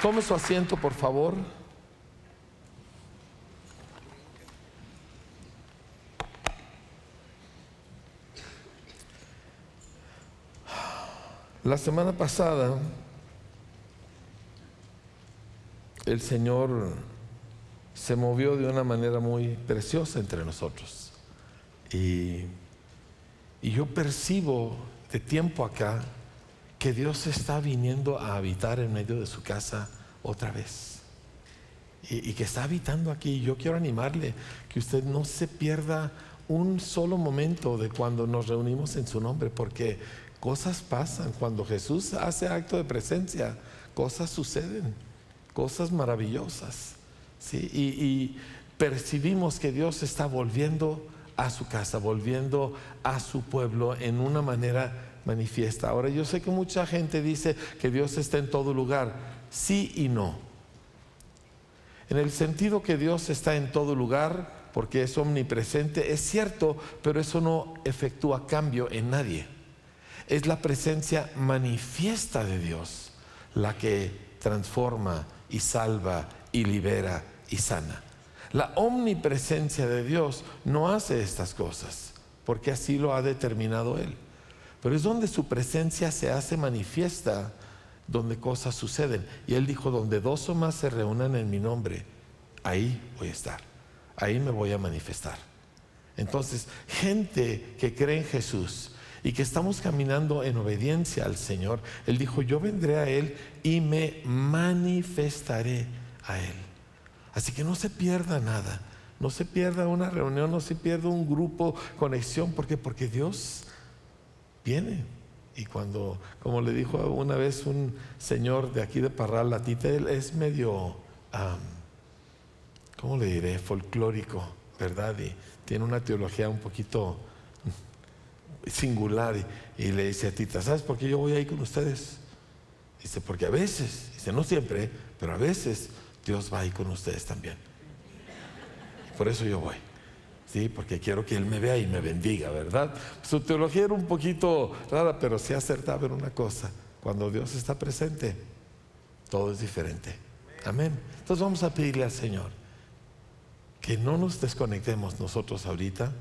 Tome su asiento, por favor. La semana pasada el Señor se movió de una manera muy preciosa entre nosotros. Y, yo percibo de tiempo acá que Dios está viniendo a habitar en medio de su casa otra vez. Y, que está habitando aquí. Yo quiero animarle que usted no se pierda un solo momento de cuando nos reunimos en su nombre, porque cosas pasan. Cuando Jesús hace acto de presencia, cosas suceden, cosas maravillosas. ¿sí? Y, y percibimos que Dios está volviendo a su casa, volviendo a su pueblo en una manera manifiesta. Ahora yo sé que mucha gente dice que Dios está en todo lugar, sí y no. En el sentido que Dios está en todo lugar, porque es omnipresente, es cierto, pero eso no efectúa cambio en nadie. Es la presencia manifiesta de Dios la que transforma y salva y libera y sana. La omnipresencia de Dios no hace estas cosas, porque así lo ha determinado Él. Pero es donde su presencia se hace manifiesta, donde cosas suceden. Y Él dijo, donde dos o más se reúnan en mi nombre, ahí voy a estar, ahí me voy a manifestar. Entonces, gente que cree en Jesús y que estamos caminando en obediencia al Señor, Él dijo, yo vendré a Él y me manifestaré a Él. Así que no se pierda nada, no se pierda una reunión, no se pierda un grupo, conexión, ¿por qué? Porque Dios viene. Y cuando, como le dijo una vez un señor de aquí de Parral, la tita, él es medio, ¿cómo le diré? Folclórico, ¿verdad? Y tiene una teología un poquito singular. Y, y, le dice a Tita, ¿sabes por qué yo voy ahí con ustedes? Dice, porque a veces, dice, no siempre, pero a veces Dios va ahí con ustedes también. Por eso yo voy. Sí, porque quiero que Él me vea y me bendiga, ¿verdad? Su teología era un poquito rara, pero sí acertaba en una cosa. Cuando Dios está presente, todo es diferente. Amén. Entonces vamos a pedirle al Señor que no nos desconectemos nosotros ahorita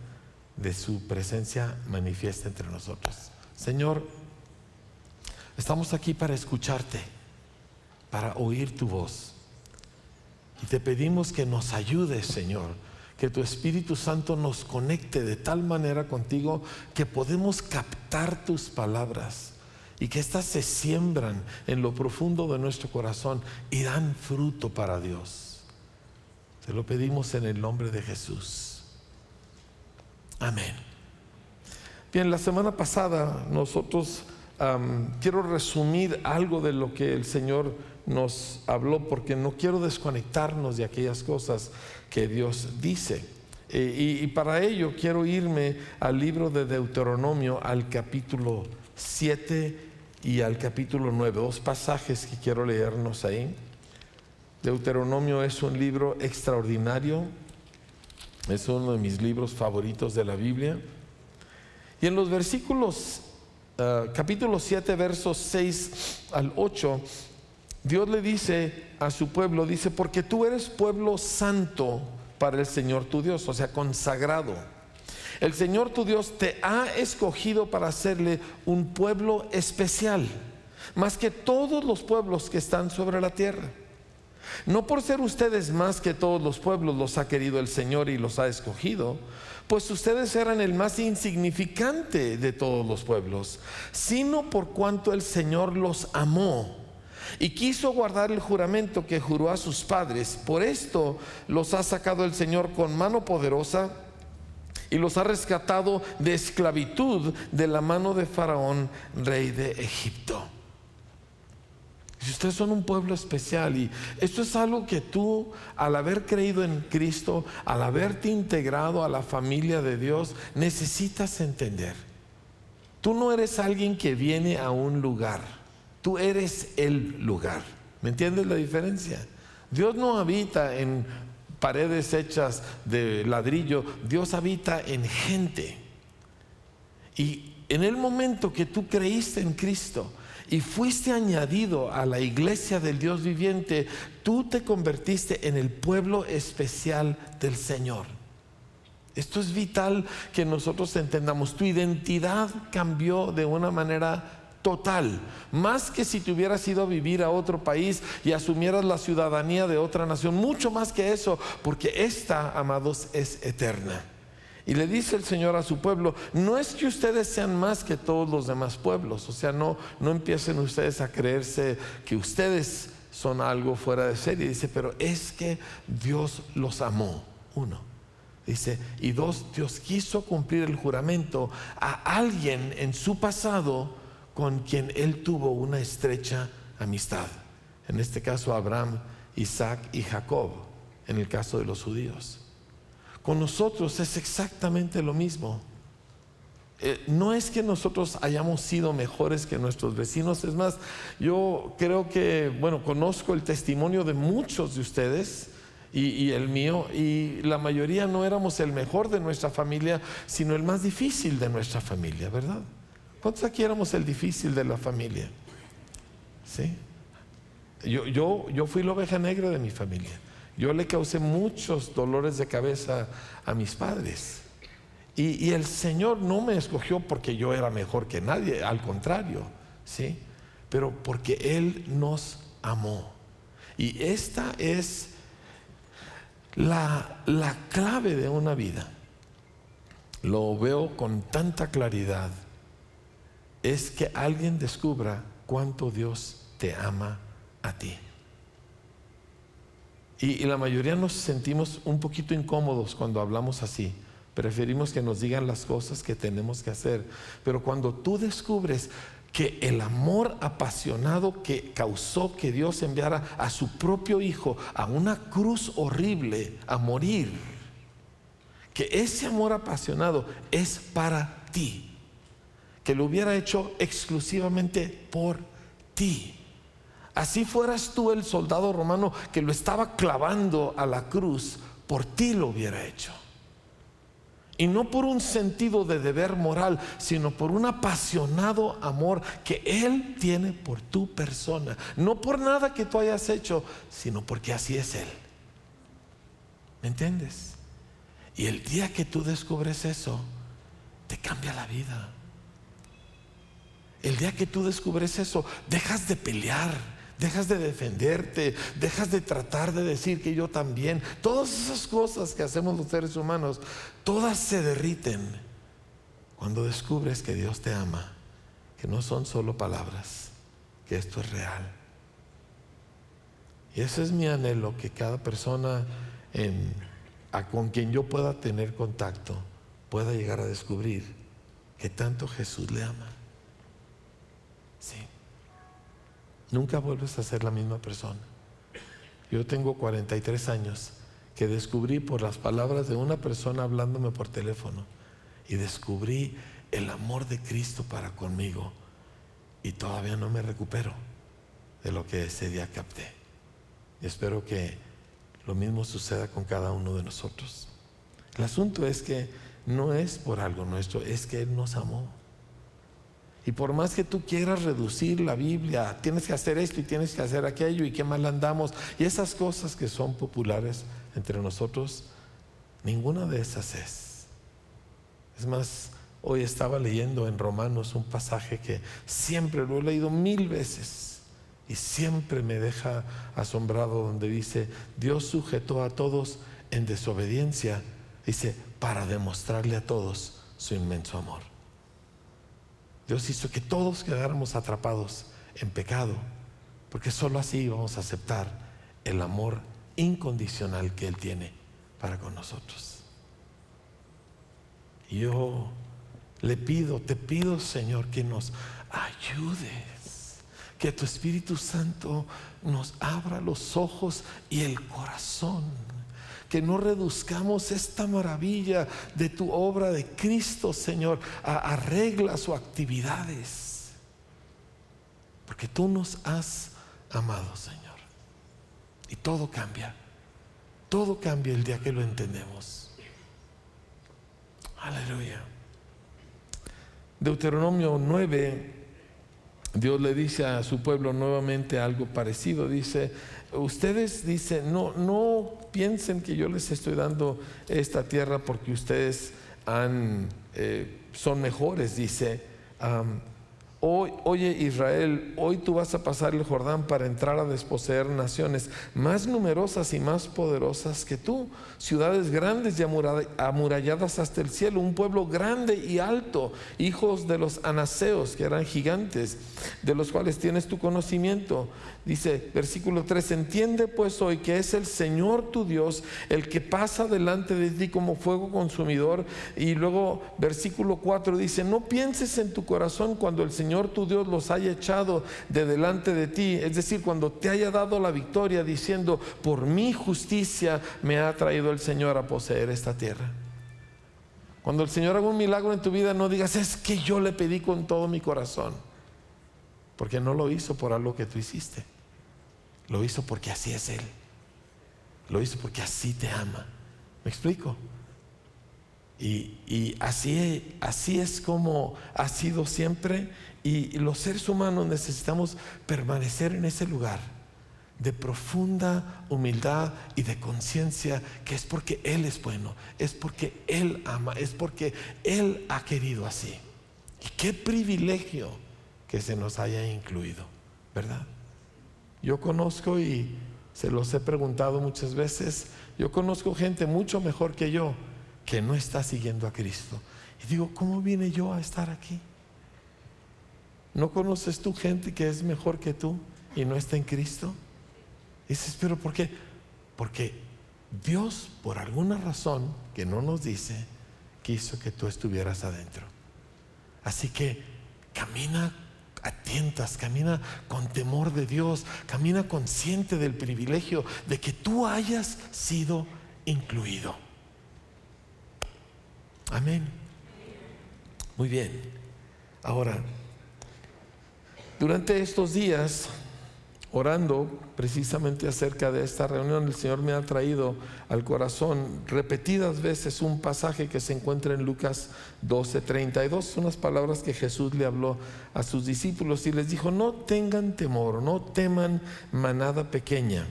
de su presencia manifiesta entre nosotros. Señor, estamos aquí para escucharte, para oír tu voz. Y te pedimos que nos ayudes, Señor que tu Espíritu Santo nos conecte de tal manera contigo que podemos captar tus palabras y que éstas se siembran en lo profundo de nuestro corazón y dan fruto para Dios. Te lo pedimos en el nombre de Jesús. Amén. Bien, la semana pasada nosotros quiero resumir algo de lo que el Señor nos habló porque no quiero desconectarnos de aquellas cosas que Dios dice. y, para ello quiero irme al libro de Deuteronomio, al capítulo 7 y al capítulo 9, dos pasajes que quiero leernos ahí. Deuteronomio es un libro extraordinario, es uno de mis libros favoritos de la Biblia. Y en los versículos, uh, capítulo 7, versos 6 al 8, Dios le dice a su pueblo, dice, porque tú eres pueblo santo para el Señor tu Dios, o sea, consagrado. El Señor tu Dios te ha escogido para hacerle un pueblo especial, más que todos los pueblos que están sobre la tierra. No por ser ustedes más que todos los pueblos los ha querido el Señor y los ha escogido, pues ustedes eran el más insignificante de todos los pueblos, sino por cuanto el Señor los amó y quiso guardar el juramento que juró a sus padres. Por esto los ha sacado el Señor con mano poderosa y los ha rescatado de esclavitud de la mano de Faraón, rey de Egipto. Si ustedes son un pueblo especial y esto es algo que tú, al haber creído en Cristo, al haberte integrado a la familia de Dios, necesitas entender. Tú no eres alguien que viene a un lugar. Tú eres el lugar. ¿Me entiendes la diferencia? Dios no habita en paredes hechas de ladrillo, Dios habita en gente. Y en el momento que tú creíste en Cristo y fuiste añadido a la iglesia del Dios viviente, tú te convertiste en el pueblo especial del Señor. Esto es vital que nosotros entendamos. Tu identidad cambió de una manera total, más que si te hubieras ido a vivir a otro país y asumieras la ciudadanía de otra nación, mucho más que eso, porque esta, amados, es eterna. Y le dice el Señor a su pueblo, no es que ustedes sean más que todos los demás pueblos, o sea, no, no empiecen ustedes a creerse que ustedes son algo fuera de serie, dice, pero es que Dios los amó, uno. Dice, y dos, Dios quiso cumplir el juramento a alguien en su pasado con quien él tuvo una estrecha amistad. En este caso, Abraham, Isaac y Jacob, en el caso de los judíos. Con nosotros es exactamente lo mismo. Eh, no es que nosotros hayamos sido mejores que nuestros vecinos, es más, yo creo que, bueno, conozco el testimonio de muchos de ustedes y, el mío, y la mayoría no éramos el mejor de nuestra familia, sino el más difícil de nuestra familia, ¿verdad? ¿Cuántos aquí éramos el difícil de la familia? ¿Sí? Yo, yo, yo fui la oveja negra de mi familia. Yo le causé muchos dolores de cabeza a mis padres. Y, el Señor no me escogió porque yo era mejor que nadie, al contrario, ¿sí? Pero porque Él nos amó. Y esta es la, la clave de una vida. Lo veo con tanta claridad. Es que alguien descubra cuánto Dios te ama a ti. Y, la mayoría nos sentimos un poquito incómodos cuando hablamos así. Preferimos que nos digan las cosas que tenemos que hacer. Pero cuando tú descubres que el amor apasionado que causó que Dios enviara a su propio Hijo a una cruz horrible, a morir, que ese amor apasionado es para ti, que lo hubiera hecho exclusivamente por ti. Así fueras tú el soldado romano que lo estaba clavando a la cruz, por ti lo hubiera hecho. Y no por un sentido de deber moral, sino por un apasionado amor que Él tiene por tu persona. No por nada que tú hayas hecho, sino porque así es Él. ¿Me entiendes? Y el día que tú descubres eso, te cambia la vida. El día que tú descubres eso, dejas de pelear dejas de defenderte, dejas de tratar de decir que yo también. Todas esas cosas que hacemos los seres humanos, todas se derriten cuando descubres que Dios te ama, que no son solo palabras, que esto es real. Y ese es mi anhelo, que cada persona con quien yo pueda tener contacto pueda llegar a descubrir que tanto Jesús le ama. Sí nunca vuelves a ser la misma persona. Yo tengo 43 años que descubrí por las palabras de una persona hablándome por teléfono y descubrí el amor de Cristo para conmigo y todavía no me recupero de lo que ese día capté. Y espero que lo mismo suceda con cada uno de nosotros. El asunto es que no es por algo nuestro, es que Él nos amó. Y por más que tú quieras reducir la Biblia, tienes que hacer esto y tienes que hacer aquello y qué mal andamos. Y esas cosas que son populares entre nosotros, ninguna de esas es. Es más, hoy estaba leyendo en Romanos un pasaje que siempre lo he leído mil veces y siempre me deja asombrado donde dice, Dios sujetó a todos en desobediencia, dice, para demostrarle a todos su inmenso amor. Dios hizo que todos quedáramos atrapados en pecado, porque sólo así vamos a aceptar el amor incondicional que Él tiene para con nosotros. Yo le pido, te pido Señor que nos ayudes, que tu Espíritu Santo nos abra los ojos y el corazón que no reduzcamos esta maravilla de tu obra de Cristo, Señor, a, reglas o actividades. Porque tú nos has amado, Señor. Y todo cambia. Todo cambia el día que lo entendemos. Aleluya. Deuteronomio 9, Dios le dice a su pueblo nuevamente algo parecido. Dice, ustedes dicen, no, no piensen que yo les estoy dando esta tierra porque ustedes han, eh, son mejores, dice. Oye Israel, hoy tú vas a pasar el Jordán para entrar a desposeer naciones más numerosas y más poderosas que tú, ciudades grandes y amuralladas hasta el cielo, un pueblo grande y alto, hijos de los anaseos, que eran gigantes, de los cuales tienes tu conocimiento. Dice versículo 3, entiende pues hoy que es el Señor tu Dios el que pasa delante de ti como fuego consumidor. Y luego versículo 4 dice, no pienses en tu corazón cuando el Señor tu Dios los haya echado de delante de ti, es decir, cuando te haya dado la victoria diciendo, por mi justicia me ha traído el Señor a poseer esta tierra. Cuando el Señor haga un milagro en tu vida, no digas, es que yo le pedí con todo mi corazón, porque no lo hizo por algo que tú hiciste. Lo hizo porque así es Él. Lo hizo porque así te ama. ¿Me explico? Y, así, así es como ha sido siempre. Y los seres humanos necesitamos permanecer en ese lugar de profunda humildad y de conciencia que es porque Él es bueno, es porque Él ama, es porque Él ha querido así. Y qué privilegio que se nos haya incluido, ¿verdad? Yo conozco y se los he preguntado muchas veces, yo conozco gente mucho mejor que yo que no está siguiendo a Cristo. Y digo, ¿cómo vine yo a estar aquí? ¿No conoces tú gente que es mejor que tú y no está en Cristo? Dices, pero ¿por qué? Porque Dios, por alguna razón que no nos dice, quiso que tú estuvieras adentro. Así que camina atientas, camina con temor de Dios, camina consciente del privilegio de que tú hayas sido incluido. Amén. Muy bien. Ahora, durante estos días orando precisamente acerca de esta reunión, el Señor me ha traído al corazón repetidas veces un pasaje que se encuentra en Lucas 12:32, unas palabras que Jesús le habló a sus discípulos y les dijo, no tengan temor, no teman manada pequeña,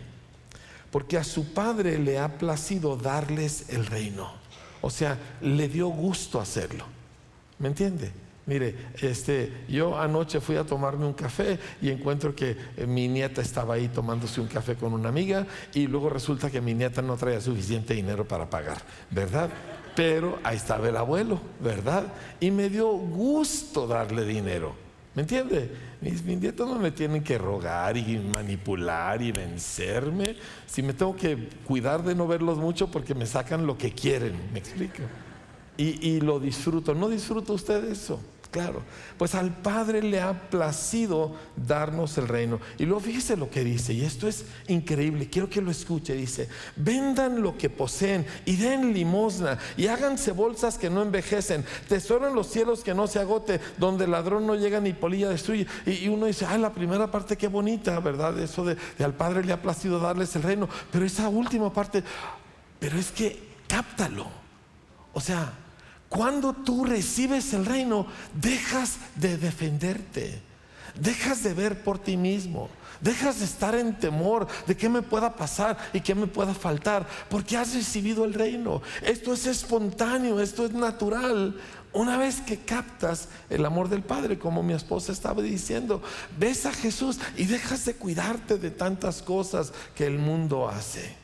porque a su Padre le ha placido darles el reino. O sea, le dio gusto hacerlo. ¿Me entiende? Mire, este, yo anoche fui a tomarme un café y encuentro que eh, mi nieta estaba ahí tomándose un café con una amiga y luego resulta que mi nieta no traía suficiente dinero para pagar, ¿verdad? Pero ahí estaba el abuelo, ¿verdad? Y me dio gusto darle dinero. ¿Me entiende? Mis, nietos no me tienen que rogar y manipular y vencerme. Si me tengo que cuidar de no verlos mucho porque me sacan lo que quieren, ¿me explico? Y, y lo disfruto. ¿No disfruta usted eso? Claro, pues al Padre le ha placido darnos el reino. Y luego fíjese lo que dice, y esto es increíble, quiero que lo escuche, dice, vendan lo que poseen y den limosna y háganse bolsas que no envejecen, tesoro en los cielos que no se agote, donde el ladrón no llega ni polilla destruye. Y, uno dice, ay, la primera parte qué bonita, ¿verdad? Eso de, de al Padre le ha placido darles el reino, pero esa última parte, pero es que cáptalo. O sea, cuando tú recibes el reino, dejas de defenderte, dejas de ver por ti mismo, dejas de estar en temor de qué me pueda pasar y qué me pueda faltar, porque has recibido el reino. Esto es espontáneo, esto es natural. Una vez que captas el amor del Padre, como mi esposa estaba diciendo, ves a Jesús y dejas de cuidarte de tantas cosas que el mundo hace.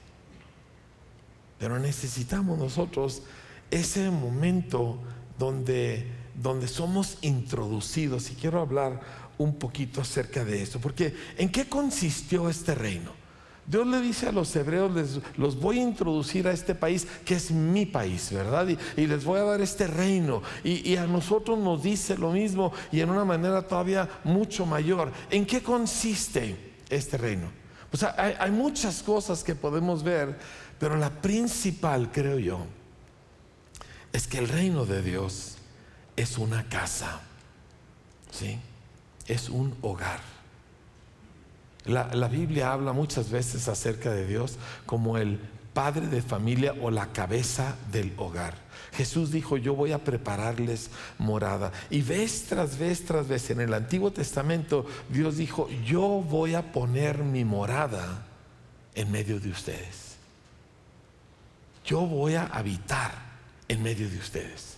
Pero necesitamos nosotros ese momento donde, donde somos introducidos. Y quiero hablar un poquito acerca de eso, porque ¿en qué consistió este reino? Dios le dice a los hebreos, les, los voy a introducir a este país que es mi país, ¿verdad? Y, les voy a dar este reino. Y, a nosotros nos dice lo mismo y en una manera todavía mucho mayor. ¿En qué consiste este reino? Pues hay, hay muchas cosas que podemos ver, pero la principal, creo yo, es que el reino de Dios es una casa, ¿sí? Es un hogar. La, Biblia habla muchas veces acerca de Dios como el padre de familia o la cabeza del hogar. Jesús dijo, yo voy a prepararles morada. Y vez tras vez tras vez en el Antiguo Testamento, Dios dijo, yo voy a poner mi morada en medio de ustedes. Yo voy a habitar en medio de ustedes.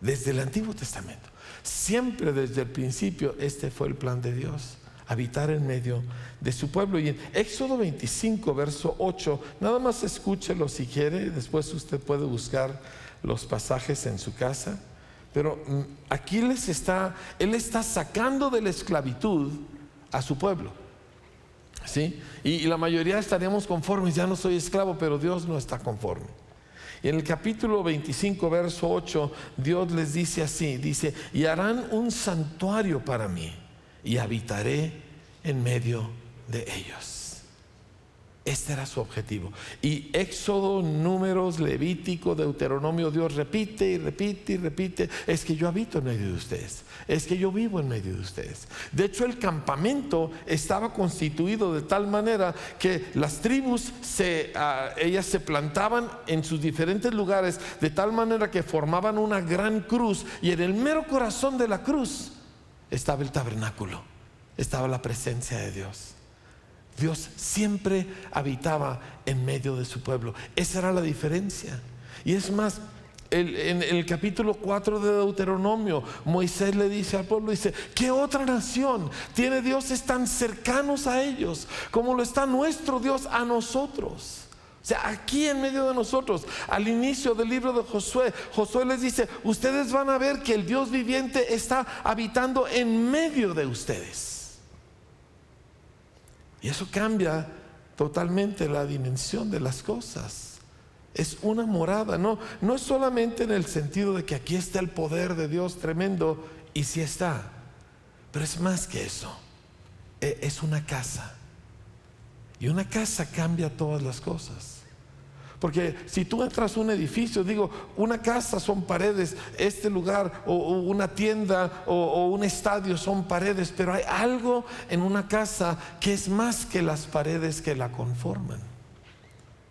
Desde el Antiguo Testamento. Siempre desde el principio este fue el plan de Dios habitar en medio de su pueblo. Y en Éxodo 25, verso 8, nada más escúchelo si quiere, después usted puede buscar los pasajes en su casa. Pero mm, aquí les está, Él está sacando de la esclavitud a su pueblo. ¿Sí? Y, y la mayoría estaríamos conformes, ya no soy esclavo, pero Dios no está conforme. Y en el capítulo 25, verso 8, Dios les dice así, dice, y harán un santuario para mí y habitaré en medio de ellos. Este era su objetivo. Y Éxodo, Números, Levítico, Deuteronomio, Dios repite y repite y repite, es que yo habito en medio de ustedes, es que yo vivo en medio de ustedes. De hecho, el campamento estaba constituido de tal manera que las tribus, se, ah, ellas se plantaban en sus diferentes lugares, de tal manera que formaban una gran cruz y en el mero corazón de la cruz estaba el tabernáculo, estaba la presencia de Dios. Dios siempre habitaba en medio de su pueblo. Esa era la diferencia. Y es más, en el capítulo 4 de Deuteronomio, Moisés le dice al pueblo, dice, ¿qué otra nación tiene dioses tan cercanos a ellos como lo está nuestro Dios a nosotros? O sea, aquí en medio de nosotros, al inicio del libro de Josué, Josué les dice, ustedes van a ver que el Dios viviente está habitando en medio de ustedes. Y eso cambia totalmente la dimensión de las cosas. Es una morada, no, no es solamente en el sentido de que aquí está el poder de Dios tremendo, y sí está, pero es más que eso. E, es una casa. Y una casa cambia todas las cosas. Porque si tú entras a un edificio, digo, una casa son paredes, este lugar o, una tienda o, o, un estadio son paredes, pero hay algo en una casa que es más que las paredes que la conforman.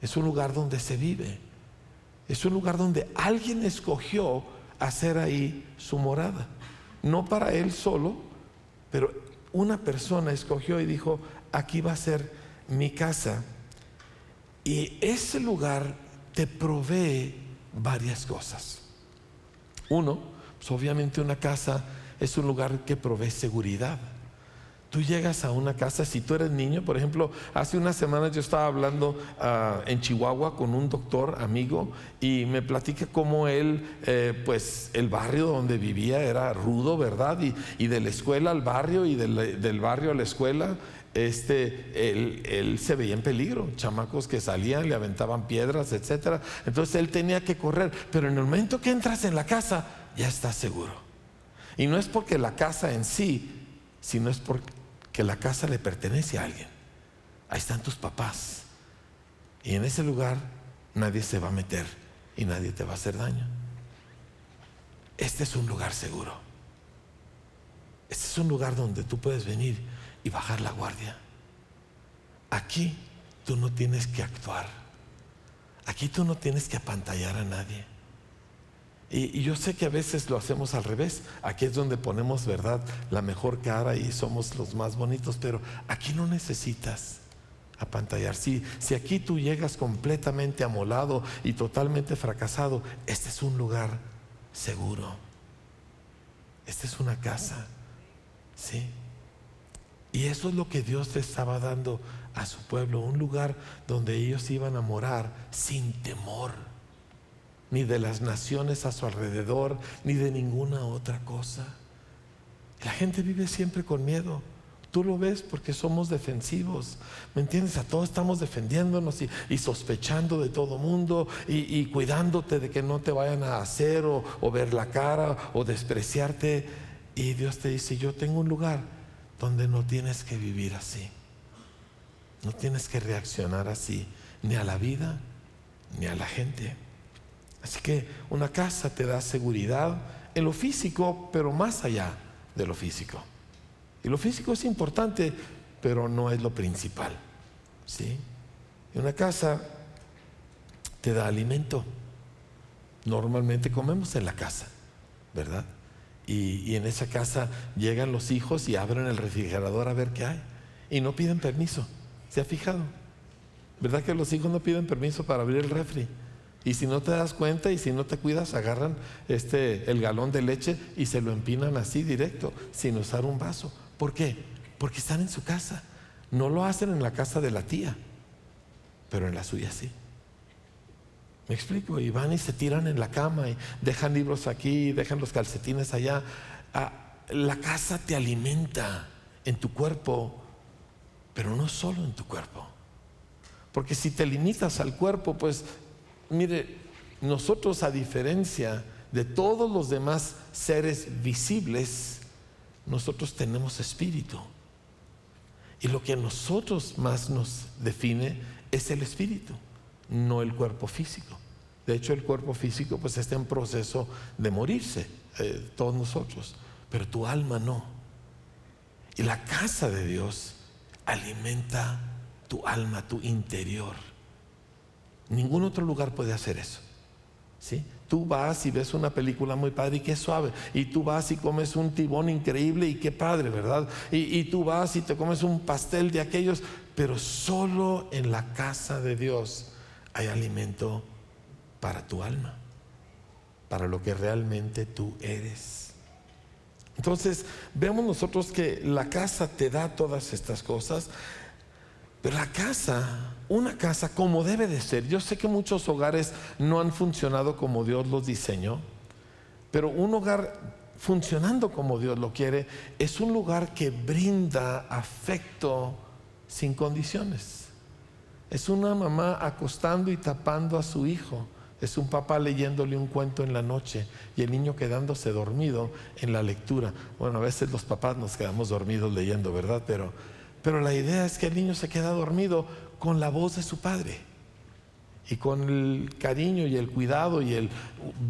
Es un lugar donde se vive. Es un lugar donde alguien escogió hacer ahí su morada. No para él solo, pero una persona escogió y dijo, aquí va a ser mi casa. Y ese lugar te provee varias cosas. Uno, pues obviamente una casa es un lugar que provee seguridad. Tú llegas a una casa, si tú eres niño, por ejemplo, hace unas semanas yo estaba hablando ah, en Chihuahua con un doctor amigo y me platica cómo él, eh, pues el barrio donde vivía era rudo, ¿verdad? Y, de la escuela al barrio y del barrio a la escuela este, él, se veía en peligro, chamacos que salían, le aventaban piedras, etc. Entonces él tenía que correr, pero en el momento que entras en la casa, ya estás seguro. Y no es porque la casa en sí, sino es porque la casa le pertenece a alguien. Ahí están tus papás. Y en ese lugar nadie se va a meter y nadie te va a hacer daño. Este es un lugar seguro. Este es un lugar donde tú puedes venir y bajar la guardia. Aquí tú no tienes que actuar. Aquí tú no tienes que apantallar a nadie. Y, yo sé que a veces lo hacemos al revés. Aquí es donde ponemos, ¿verdad?, la mejor cara y somos los más bonitos, pero aquí no necesitas apantallar. Si, si aquí tú llegas completamente amolado y totalmente fracasado, este es un lugar seguro. Esta es una casa. ¿Sí? Y eso es lo que Dios le estaba dando a su pueblo, un lugar donde ellos iban a morar sin temor, ni de las naciones a su alrededor, ni de ninguna otra cosa. La gente vive siempre con miedo. Tú lo ves porque somos defensivos, ¿me entiendes? A todos estamos defendiéndonos y, sospechando de todo mundo y, cuidándote de que no te vayan a hacer o ver la cara o despreciarte. Y Dios te dice, yo tengo un lugar donde no tienes que vivir así. No tienes que reaccionar así, ni a la vida, ni a la gente. Así que una casa te da seguridad en lo físico, pero más allá de lo físico. Y lo físico es importante, pero no es lo principal. ¿sí? Y una casa te da alimento. Normalmente comemos en la casa, ¿verdad? Y, en esa casa llegan los hijos y abren el refrigerador a ver qué hay. Y no piden permiso. ¿Se ha fijado? ¿Verdad que los hijos no piden permiso para abrir el refri? Y si no te das cuenta y si no te cuidas, agarran este, el galón de leche y se lo empinan así directo, sin usar un vaso. ¿Por qué? Porque están en su casa. No lo hacen en la casa de la tía, pero en la suya sí. ¿Me explico? Y van y se tiran en la cama y dejan libros aquí, dejan los calcetines allá. Ah, la casa te alimenta en tu cuerpo, pero no solo en tu cuerpo. Porque si te limitas al cuerpo, pues mire, nosotros a diferencia de todos los demás seres visibles, nosotros tenemos espíritu. Y lo que a nosotros más nos define es el espíritu, no el cuerpo físico. De hecho, el cuerpo físico pues está en proceso de morirse, eh, todos nosotros, pero tu alma no. Y la casa de Dios alimenta tu alma, tu interior. Ningún otro lugar puede hacer eso. ¿Sí? Tú vas y ves una película muy padre y qué suave. Y tú vas y comes un tibón increíble y qué padre, ¿verdad? Y, y, tú vas y te comes un pastel de aquellos. Pero solo en la casa de Dios hay alimento para tu alma, para lo que realmente tú eres. Entonces, vemos nosotros que la casa te da todas estas cosas. Pero la casa, una casa como debe de ser, yo sé que muchos hogares no han funcionado como Dios los diseñó, pero un hogar funcionando como Dios lo quiere es un lugar que brinda afecto sin condiciones. Es una mamá acostando y tapando a su hijo. Es un papá leyéndole un cuento en la noche y el niño quedándose dormido en la lectura. Bueno, a veces los papás nos quedamos dormidos leyendo, ¿verdad? Pero pero la idea es que el niño se queda dormido con la voz de su padre y con el cariño y el cuidado y el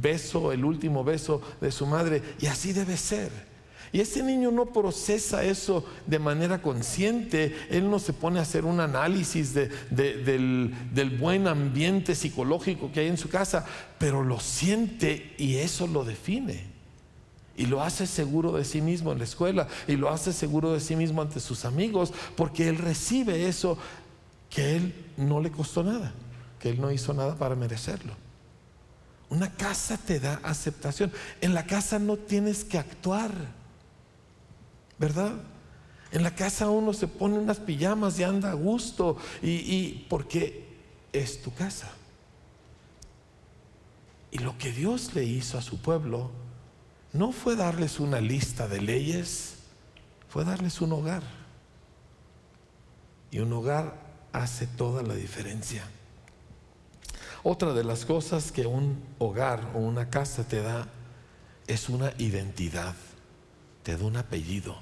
beso, el último beso de su madre. Y así debe ser. Y ese niño no procesa eso de manera consciente, él no se pone a hacer un análisis del, del buen ambiente psicológico que hay en su casa, pero lo siente y eso lo define. Y lo hace seguro de sí mismo en la escuela y lo hace seguro de sí mismo ante sus amigos porque él recibe eso que él no le costó nada, que él no hizo nada para merecerlo. Una casa te da aceptación. En la casa no tienes que actuar, ¿verdad? En la casa uno se pone unas pijamas y anda a gusto y, y porque es tu casa. Y lo que Dios le hizo a su pueblo no fue darles una lista de leyes, fue darles un hogar. Y un hogar hace toda la diferencia. Otra de las cosas que un hogar o una casa te da es una identidad, te da un apellido,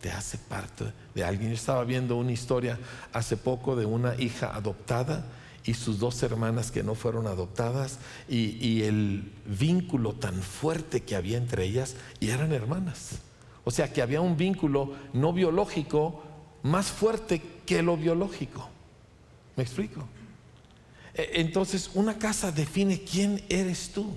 te hace parte de alguien. Yo estaba viendo una historia hace poco de una hija adoptada y sus dos hermanas que no fueron adoptadas y, el vínculo tan fuerte que había entre ellas y eran hermanas. O sea que había un vínculo no biológico más fuerte que lo biológico. ¿Me explico? E, entonces una casa define quién eres tú.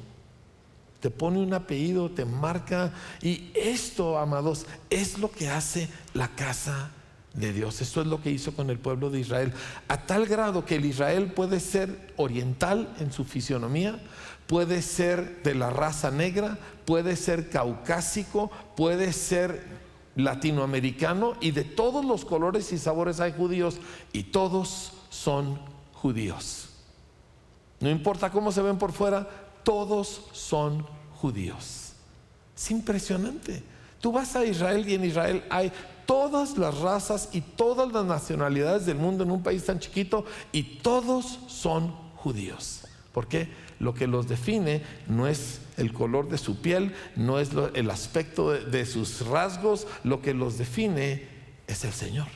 Te pone un apellido, te marca y esto, amados, es lo que hace la casa de Dios. Esto es lo que hizo con el pueblo de Israel. A tal grado que el Israel puede ser oriental en su fisionomía, puede ser de la raza negra, puede ser caucásico, puede ser latinoamericano y de todos los colores y sabores hay judíos y todos son judíos. No importa cómo se ven por fuera, todos son judíos. Es impresionante. Tú vas a Israel y en Israel hay todas las razas y todas las nacionalidades del mundo en un país tan chiquito y todos son judíos. Porque lo que los define no es el color de su piel, no es el aspecto de sus rasgos, lo que los define es el Señor.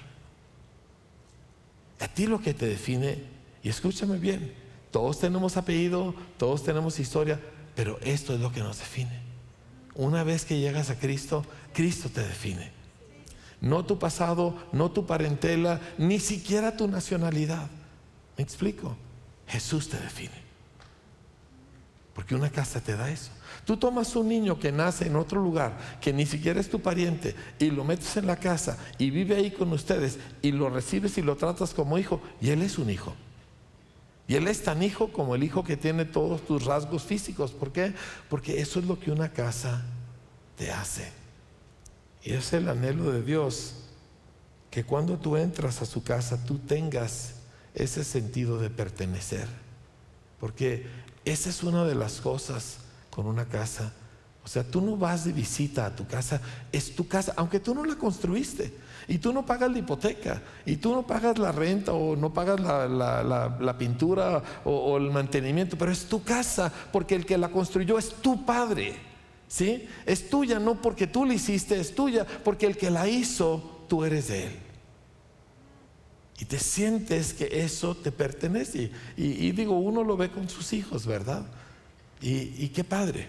A ti lo que te define, y escúchame bien, todos tenemos apellido, todos tenemos historia, pero esto es lo que nos define. Una vez que llegas a Cristo, Cristo te define no tu pasado, no tu parentela, ni siquiera tu nacionalidad. ¿Me explico? Jesús te define. Porque una casa te da eso. Tú tomas un niño que nace en otro lugar, que ni siquiera es tu pariente, y lo metes en la casa y vive ahí con ustedes, y lo recibes y lo tratas como hijo, y él es un hijo. Y él es tan hijo como el hijo que tiene todos tus rasgos físicos. ¿Por qué? Porque eso es lo que una casa te hace. Y es el anhelo de Dios, que cuando tú entras a su casa, tú tengas ese sentido de pertenecer. Porque esa es una de las cosas con una casa. O sea, tú no vas de visita a tu casa, es tu casa, aunque tú no la construiste. Y tú no pagas la hipoteca, y tú no pagas la renta, o no pagas la, pintura o, o, el mantenimiento, pero es tu casa, porque el que la construyó es tu padre. ¿Sí? Es tuya no porque tú la hiciste, es tuya porque el que la hizo, tú eres de él. Y te sientes que eso te pertenece. Y, digo, uno lo ve con sus hijos, ¿verdad? Y, qué padre.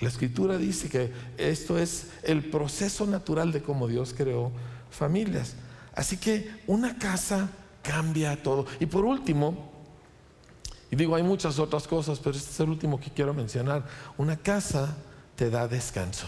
La escritura dice que esto es el proceso natural de cómo Dios creó familias. Así que una casa cambia todo. Y por último, y digo, hay muchas otras cosas, pero este es el último que quiero mencionar. Una casa te da descanso.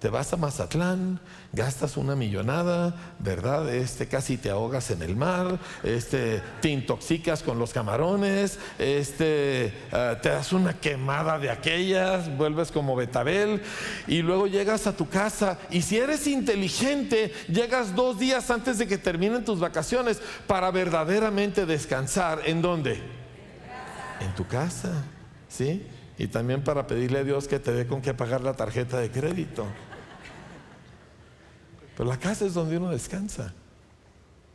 Te vas a Mazatlán, gastas una millonada, ¿verdad? Este casi te ahogas en el mar, este te intoxicas con los camarones, este ah, te das una quemada de aquellas, vuelves como Betabel y luego llegas a tu casa y si eres inteligente, llegas dos días antes de que terminen tus vacaciones para verdaderamente descansar. ¿En dónde? En tu casa, ¿sí? Y también para pedirle a Dios que te dé con qué pagar la tarjeta de crédito. Pero la casa es donde uno descansa.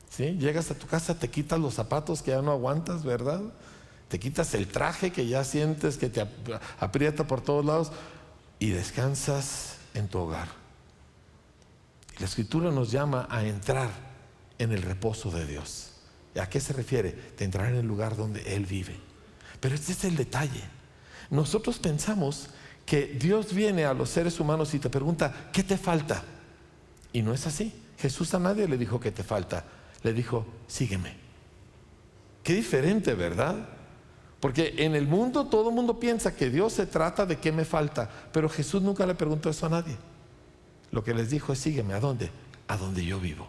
¿Sí? Llegas a tu casa, te quitas los zapatos que ya no aguantas, ¿verdad? Te quitas el traje que ya sientes que te aprieta por todos lados y descansas en tu hogar. La escritura nos llama a entrar en el reposo de Dios. ¿Y ¿A qué se refiere? De entrar en el lugar donde Él vive. Pero este es el detalle. Nosotros pensamos que Dios viene a los seres humanos y te pregunta, ¿qué te falta? Y no es así. Jesús a nadie le dijo que te falta. Le dijo, sígueme. Qué diferente, ¿verdad? Porque en el mundo todo el mundo piensa que Dios se trata de qué me falta, pero Jesús nunca le preguntó eso a nadie. Lo que les dijo es, sígueme, ¿a dónde? A donde yo vivo,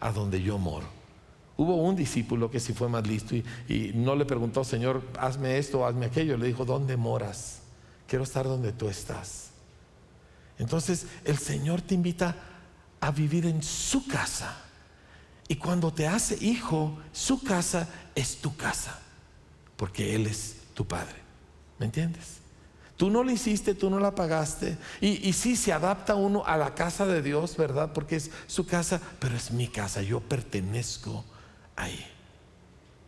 a donde yo moro. Hubo un discípulo que sí fue más listo y, no le preguntó, Señor, hazme esto, hazme aquello. Le dijo, ¿dónde moras? Quiero estar donde tú estás. Entonces el Señor te invita a vivir en su casa. Y cuando te hace hijo, su casa es tu casa, porque Él es tu Padre. ¿Me entiendes? Tú no lo hiciste, tú no la pagaste. Y, y sí se adapta uno a la casa de Dios, ¿verdad? Porque es su casa, pero es mi casa, yo pertenezco ahí.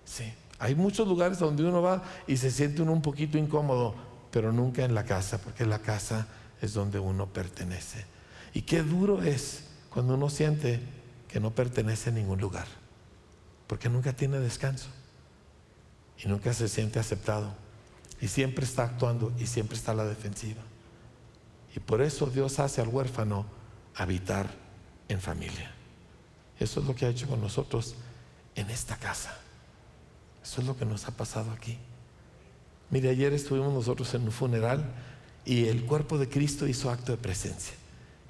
Sí. Hay muchos lugares donde uno va y se siente uno un poquito incómodo, pero nunca en la casa, porque la casa es donde uno pertenece. Y qué duro es cuando uno siente que no pertenece a ningún lugar, porque nunca tiene descanso y nunca se siente aceptado y siempre está actuando y siempre está a la defensiva. Y por eso Dios hace al huérfano habitar en familia. Eso es lo que ha hecho con nosotros en esta casa. Eso es lo que nos ha pasado aquí. Mire, ayer estuvimos nosotros en un funeral y el cuerpo de Cristo hizo acto de presencia.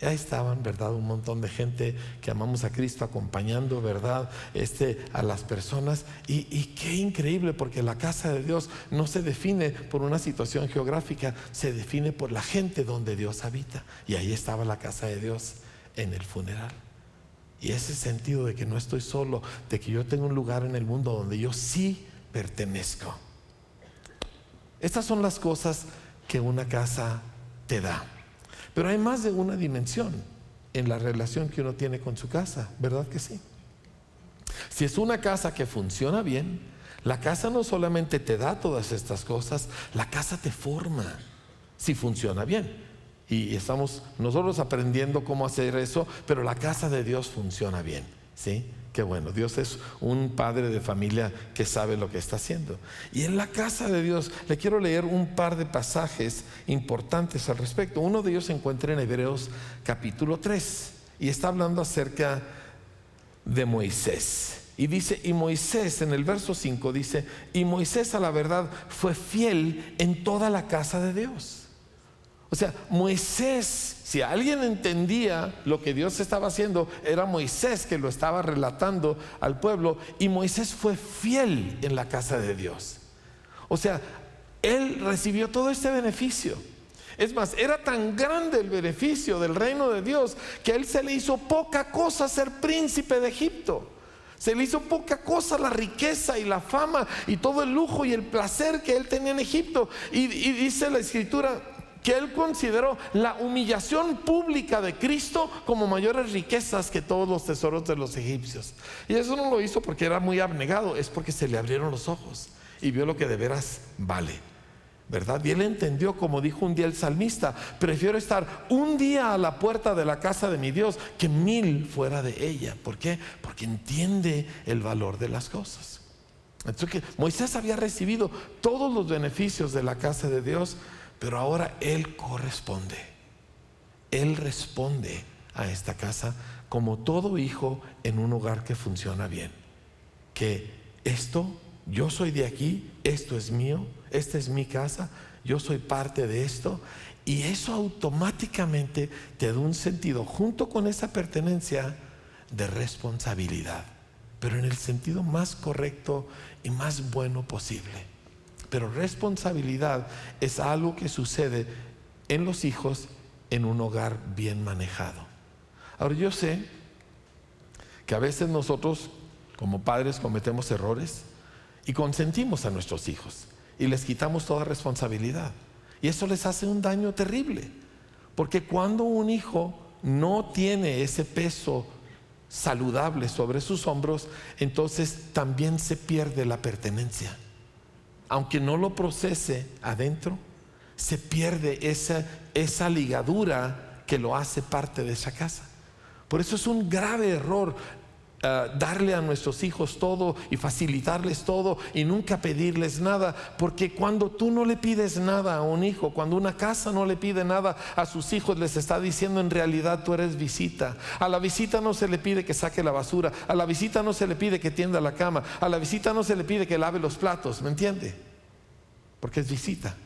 Ya estaban, ¿verdad? Un montón de gente que amamos a Cristo acompañando, ¿verdad? Este, a las personas. Y, qué increíble, porque la casa de Dios no se define por una situación geográfica, se define por la gente donde Dios habita. Y ahí estaba la casa de Dios en el funeral. Y ese sentido de que no estoy solo, de que yo tengo un lugar en el mundo donde yo sí pertenezco. Estas son las cosas que una casa te da. Pero hay más de una dimensión en la relación que uno tiene con su casa, ¿verdad que sí? Si es una casa que funciona bien, la casa no solamente te da todas estas cosas, la casa te forma si funciona bien. Y estamos nosotros aprendiendo cómo hacer eso, pero la casa de Dios funciona bien, ¿sí? Qué bueno, Dios es un padre de familia que sabe lo que está haciendo. Y en la casa de Dios le quiero leer un par de pasajes importantes al respecto. Uno de ellos se encuentra en Hebreos capítulo 3 y está hablando acerca de Moisés. Y dice, y Moisés en el verso 5 dice, y Moisés a la verdad fue fiel en toda la casa de Dios. O sea, Moisés, si alguien entendía lo que Dios estaba haciendo, era Moisés que lo estaba relatando al pueblo y Moisés fue fiel en la casa de Dios. O sea, él recibió todo este beneficio. Es más, era tan grande el beneficio del reino de Dios que a él se le hizo poca cosa ser príncipe de Egipto. Se le hizo poca cosa la riqueza y la fama y todo el lujo y el placer que él tenía en Egipto. Y, y dice la escritura, que él consideró la humillación pública de Cristo como mayores riquezas que todos los tesoros de los egipcios. Y eso no lo hizo porque era muy abnegado, es porque se le abrieron los ojos y vio lo que de veras vale. ¿Verdad? Y él entendió, como dijo un día el salmista, prefiero estar un día a la puerta de la casa de mi Dios que mil fuera de ella. ¿Por qué? Porque entiende el valor de las cosas. Entonces, que Moisés había recibido todos los beneficios de la casa de Dios, pero ahora Él corresponde. Él responde a esta casa como todo hijo en un hogar que funciona bien. Que esto, yo soy de aquí, esto es mío, esta es mi casa, yo soy parte de esto. Y eso automáticamente te da un sentido, junto con esa pertenencia, de responsabilidad, pero en el sentido más correcto y más bueno posible. Pero responsabilidad es algo que sucede en los hijos en un hogar bien manejado. Ahora yo sé que a veces nosotros como padres cometemos errores y consentimos a nuestros hijos y les quitamos toda responsabilidad. Y eso les hace un daño terrible. Porque cuando un hijo no tiene ese peso saludable sobre sus hombros, entonces también se pierde la pertenencia aunque no lo procese adentro, se pierde esa, esa ligadura que lo hace parte de esa casa. Por eso es un grave error eh, darle a nuestros hijos todo y facilitarles todo y nunca pedirles nada. Porque cuando tú no le pides nada a un hijo, cuando una casa no le pide nada a sus hijos, les está diciendo en realidad tú eres visita. A la visita no se le pide que saque la basura, a la visita no se le pide que tienda la cama, a la visita no se le pide que lave los platos, ¿me entiende? Porque es visita.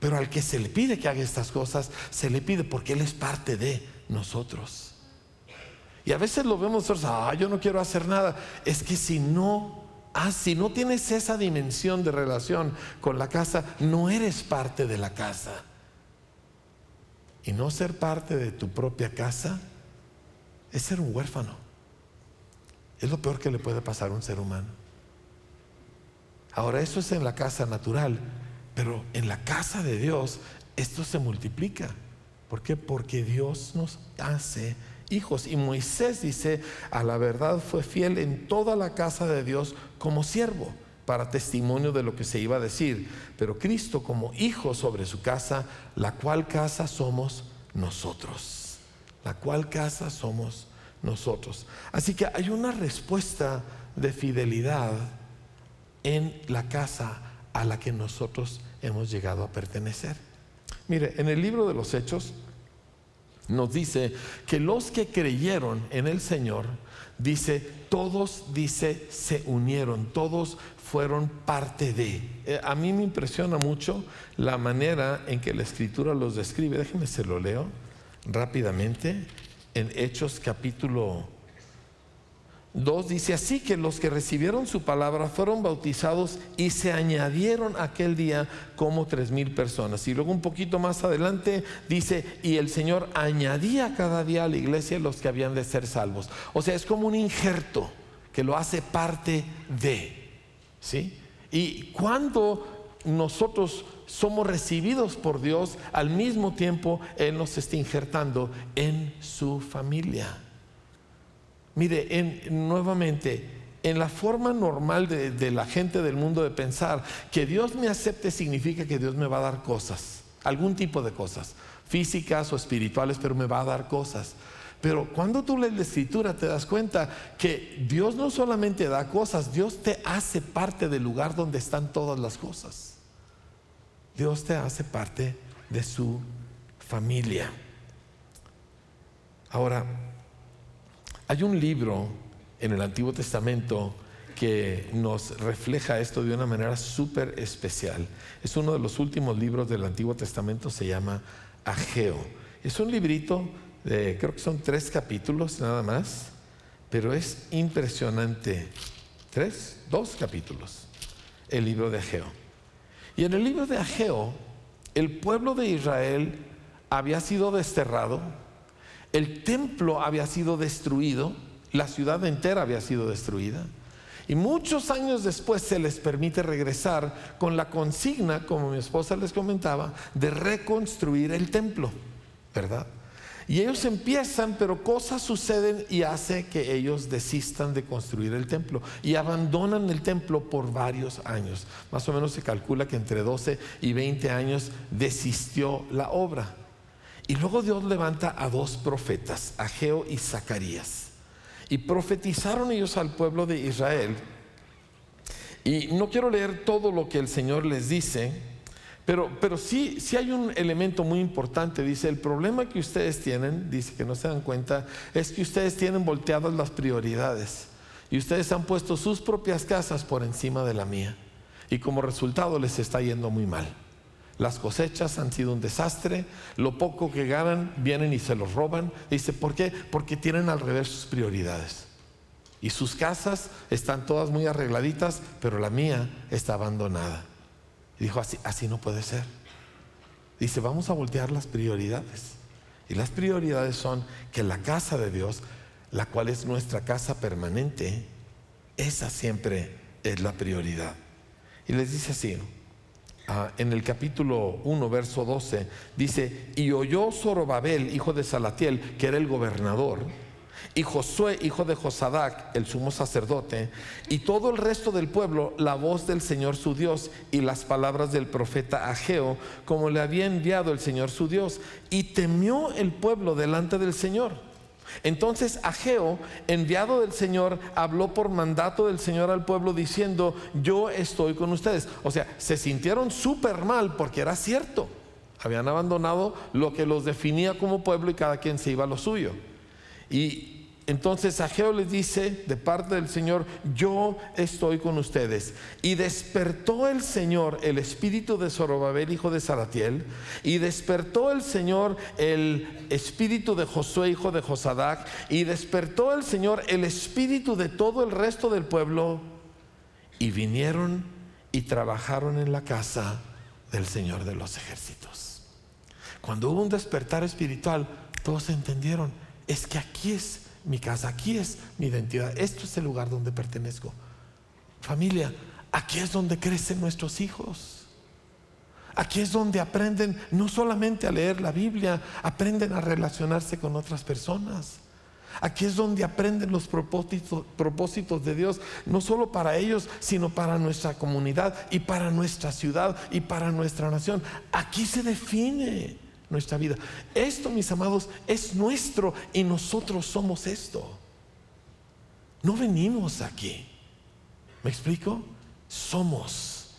Pero al que se le pide que haga estas cosas, se le pide porque Él es parte de nosotros. Y a veces lo vemos, ah, yo no quiero hacer nada. Es que si no, ah, si no tienes esa dimensión de relación con la casa, no eres parte de la casa. Y no ser parte de tu propia casa es ser un huérfano. Es lo peor que le puede pasar a un ser humano. Ahora, eso es en la casa natural, pero en la casa de Dios esto se multiplica. ¿Por qué? Porque Dios nos hace hijos. Y Moisés dice, a la verdad fue fiel en toda la casa de Dios como siervo, para testimonio de lo que se iba a decir. Pero Cristo como hijo sobre su casa, la cual casa somos nosotros. La cual casa somos nosotros. Así que hay una respuesta de fidelidad en la casa a la que nosotros hemos llegado a pertenecer. Mire, en el libro de los Hechos, nos dice que los que creyeron en el Señor, dice, todos, dice, se unieron, todos fueron parte de. Eh, a mí me impresiona mucho la manera en que la escritura los describe. Déjenme se lo leo rápidamente en Hechos capítulo 2 dice así que los que recibieron su palabra fueron bautizados y se añadieron aquel día como tres mil personas. Y luego un poquito más adelante dice, y el Señor añadía cada día a la iglesia los que habían de ser salvos. O sea, es como un injerto que lo hace parte de. ¿Sí? Y cuando nosotros somos recibidos por Dios, al mismo tiempo Él nos está injertando en su familia. Mire, en, nuevamente, en la forma normal de, de, la gente del mundo de pensar, que Dios me acepte significa que Dios me va a dar cosas, algún tipo de cosas, físicas o espirituales, pero me va a dar cosas. Pero cuando tú lees la escritura te das cuenta que Dios no solamente da cosas, Dios te hace parte del lugar donde están todas las cosas. Dios te hace parte de su familia. Ahora, hay un libro en el Antiguo Testamento que nos refleja esto de una manera súper especial. Es uno de los últimos libros del Antiguo Testamento, se llama Ageo. Es un librito, de, creo que son tres capítulos nada más, pero es impresionante. Tres, dos capítulos, el libro de Ageo. Y en el libro de Ageo, el pueblo de Israel había sido desterrado, el templo había sido destruido, la ciudad entera había sido destruida. Y muchos años después se les permite regresar con la consigna, como mi esposa les comentaba, de reconstruir el templo, ¿verdad? Y ellos empiezan, pero cosas suceden y hace que ellos desistan de construir el templo y abandonan el templo por varios años. Más o menos se calcula que entre 12 y 20 años desistió la obra. Y luego Dios levanta a dos profetas, Ageo y Zacarías. Y profetizaron ellos al pueblo de Israel. Y no quiero leer todo lo que el Señor les dice, pero, pero sí, sí hay un elemento muy importante. Dice, el problema que ustedes tienen, dice que no se dan cuenta, es que ustedes tienen volteadas las prioridades. Y ustedes han puesto sus propias casas por encima de la mía. Y como resultado les está yendo muy mal. Las cosechas han sido un desastre, lo poco que ganan vienen y se los roban. Dice, ¿por qué? Porque tienen al revés sus prioridades. Y sus casas están todas muy arregladitas, pero la mía está abandonada. Y dijo, así, así no puede ser. Dice, vamos a voltear las prioridades. Y las prioridades son que la casa de Dios, la cual es nuestra casa permanente, esa siempre es la prioridad. Y les dice así, Ah, en el capítulo 1, verso 12, dice, y oyó Zorobabel, hijo de Salatiel, que era el gobernador, y Josué, hijo de Josadac, el sumo sacerdote, y todo el resto del pueblo, la voz del Señor su Dios y las palabras del profeta Ageo, como le había enviado el Señor su Dios, y temió el pueblo delante del Señor. Entonces Ageo, enviado del Señor, habló por mandato del Señor al pueblo diciendo, yo estoy con ustedes. O sea, se sintieron súper mal porque era cierto. Habían abandonado lo que los definía como pueblo y cada quien se iba a lo suyo. Y entonces Ageo les dice de parte del Señor, yo estoy con ustedes. Y despertó el Señor el espíritu de Zorobabel, hijo de Saratiel, y despertó el Señor el espíritu de Josué, hijo de Josadac, y despertó el Señor el espíritu de todo el resto del pueblo, y vinieron y trabajaron en la casa del Señor de los ejércitos. Cuando hubo un despertar espiritual, todos entendieron, es que aquí es mi casa, aquí es mi identidad, esto es el lugar donde pertenezco. Familia, aquí es donde crecen nuestros hijos. Aquí es donde aprenden no solamente a leer la Biblia, aprenden a relacionarse con otras personas. Aquí es donde aprenden los propósitos, de Dios, no solo para ellos, sino para nuestra comunidad y para nuestra ciudad y para nuestra nación. Aquí se define nuestra vida. Esto, mis amados, es nuestro y nosotros somos esto. No venimos aquí. ¿Me explico? Somos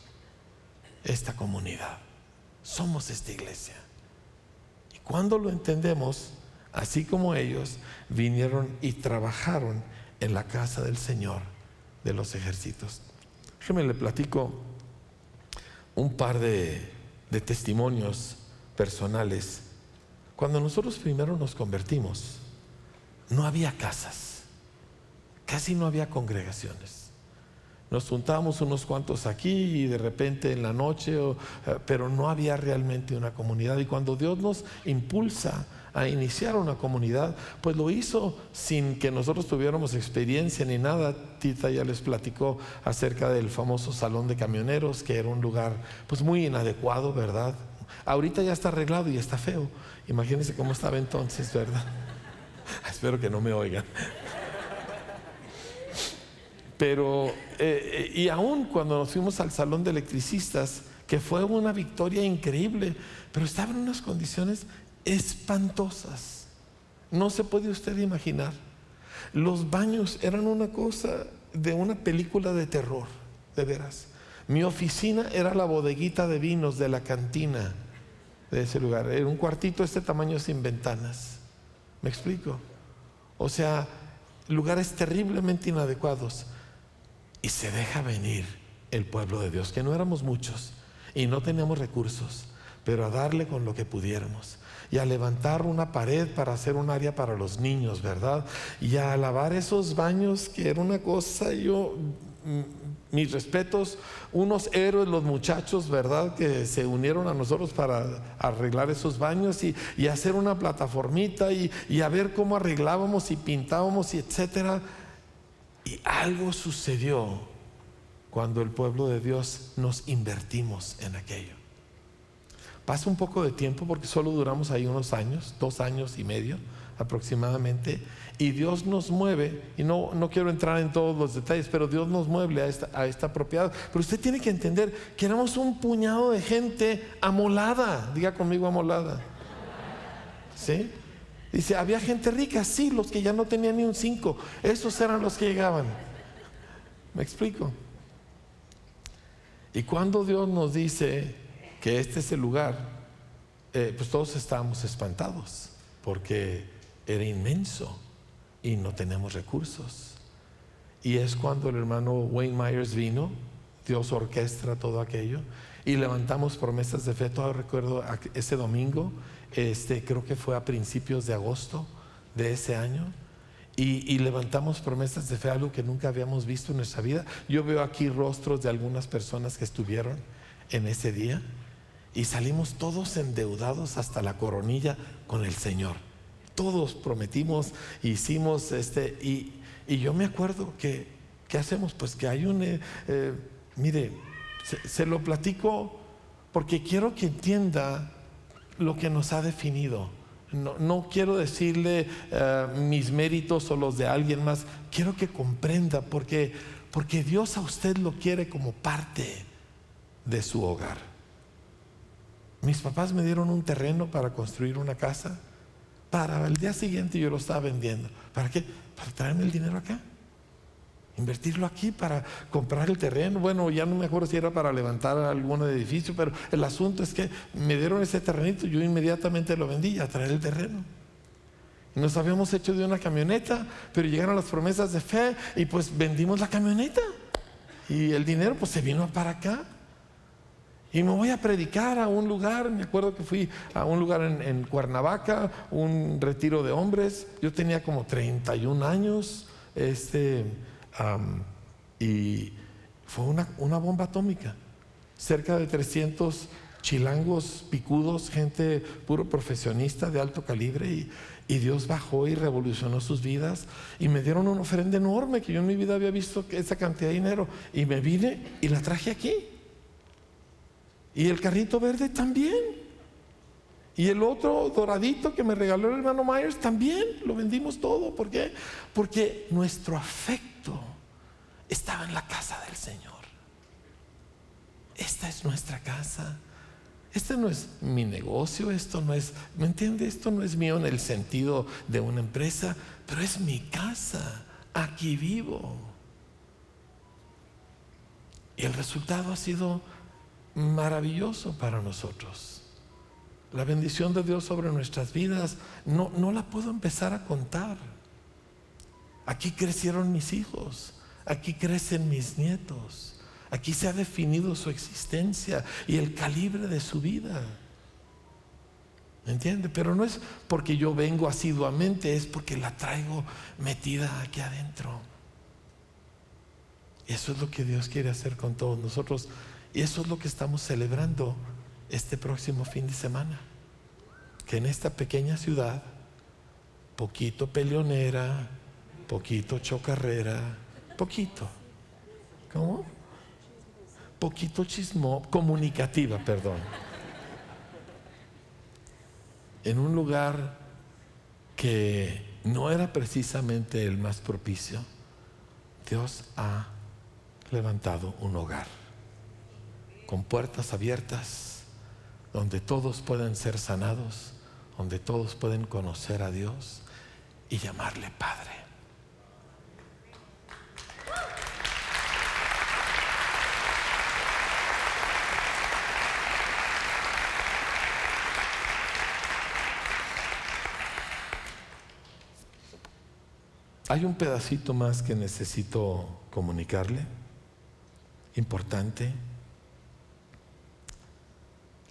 esta comunidad. Somos esta iglesia. Y cuando lo entendemos, así como ellos vinieron y trabajaron en la casa del Señor de los ejércitos. Déjeme le platico un par de, de testimonios personales. Cuando nosotros primero nos convertimos, no había casas, casi no había congregaciones. Nos juntábamos unos cuantos aquí y de repente en la noche, eh, pero no había realmente una comunidad. Y cuando Dios nos impulsa a iniciar una comunidad, pues lo hizo sin que nosotros tuviéramos experiencia ni nada. Tita ya les platicó acerca del famoso salón de camioneros, que era un lugar pues muy inadecuado, ¿verdad? Ahorita ya está arreglado y está feo. Imagínense cómo estaba entonces, ¿verdad? Espero que no me oigan. Pero, eh, y aún cuando nos fuimos al salón de electricistas, que fue una victoria increíble, pero estaba en unas condiciones espantosas. No se puede usted imaginar. Los baños eran una cosa de una película de terror, de veras. Mi oficina era la bodeguita de vinos de la cantina de ese lugar. Era un cuartito de este tamaño sin ventanas. ¿Me explico? O sea, lugares terriblemente inadecuados. Y se deja venir el pueblo de Dios, que no éramos muchos y no teníamos recursos, pero a darle con lo que pudiéramos y a levantar una pared para hacer un área para los niños, ¿verdad? Y a lavar esos baños, que era una cosa, yo, mm, mis respetos, unos héroes, los muchachos, ¿verdad? Que se unieron a nosotros para arreglar esos baños y, hacer una plataformita y, y a ver cómo arreglábamos y pintábamos y etcétera. Y algo sucedió cuando el pueblo de Dios nos invertimos en aquello. Pasa un poco de tiempo porque solo duramos ahí unos años, dos años y medio aproximadamente, y Dios nos mueve, y no, no quiero entrar en todos los detalles, pero Dios nos mueve a esta, a esta propiedad. Pero usted tiene que entender que éramos un puñado de gente amolada, diga conmigo amolada. ¿Sí? Dice, había gente rica, sí, los que ya no tenían ni un cinco, esos eran los que llegaban. ¿Me explico? Y cuando Dios nos dice, que este es el lugar, eh, pues todos estábamos espantados porque era inmenso y no tenemos recursos. Y es cuando el hermano Wayne Myers vino, Dios orquestra todo aquello y levantamos promesas de fe. Todo recuerdo ese domingo, este, creo que fue a principios de agosto de ese año. Y, y, levantamos promesas de fe, algo que nunca habíamos visto en nuestra vida. Yo veo aquí rostros de algunas personas que estuvieron en ese día y salimos todos endeudados hasta la coronilla con el Señor. Todos prometimos, hicimos este, y, yo me acuerdo que, ¿qué hacemos? Pues que hay un, eh, eh, mire, se, lo platico porque quiero que entienda lo que nos ha definido. No, quiero decirle eh, mis méritos o los de alguien más, quiero que comprenda porque, porque Dios a usted lo quiere como parte de su hogar. Mis papás me dieron un terreno para construir una casa. Para el día siguiente yo lo estaba vendiendo. ¿Para qué? Para traerme el dinero acá. Invertirlo aquí para comprar el terreno. Bueno, ya no me acuerdo si era para levantar algún edificio, pero el asunto es que me dieron ese terrenito, yo inmediatamente lo vendí a traer el terreno. Nos habíamos hecho de una camioneta, pero llegaron las promesas de fe y pues vendimos la camioneta. Y el dinero pues se vino para acá. Y me voy a predicar a un lugar, me acuerdo que fui a un lugar en, Cuernavaca, un retiro de hombres, yo tenía como 31 años, este, y fue una, una bomba atómica, cerca de 300 chilangos picudos, gente puro profesionista de alto calibre y, y, Dios bajó y revolucionó sus vidas. Y me dieron una ofrenda enorme que yo en mi vida había visto esa cantidad de dinero. Y me vine y la traje aquí. Y el carrito verde también. Y el otro doradito que me regaló el hermano Myers también lo vendimos todo. ¿Por qué? Porque nuestro afecto estaba en la casa del Señor. Esta es nuestra casa. Este no es mi negocio, esto no es, ¿me entiende? Esto no es mío en el sentido de una empresa, pero es mi casa. Aquí vivo. Y el resultado ha sido maravilloso para nosotros. La bendición de Dios sobre nuestras vidas no, no la puedo empezar a contar. Aquí crecieron mis hijos, aquí crecen mis nietos, aquí se ha definido su existencia y el calibre de su vida. ¿Me entiende? Pero no es porque yo vengo asiduamente, es porque la traigo metida aquí adentro. Eso es lo que Dios quiere hacer con todos nosotros. Y eso es lo que estamos celebrando este próximo fin de semana. Que en esta pequeña ciudad, poquito peleonera, poquito chocarrera, poquito. ¿Cómo? Poquito chismo, comunicativa, perdón. En un lugar que no era precisamente el más propicio, Dios ha levantado un hogar con puertas abiertas, donde todos pueden ser sanados, donde todos pueden conocer a Dios y llamarle Padre. Hay un pedacito más que necesito comunicarle, importante.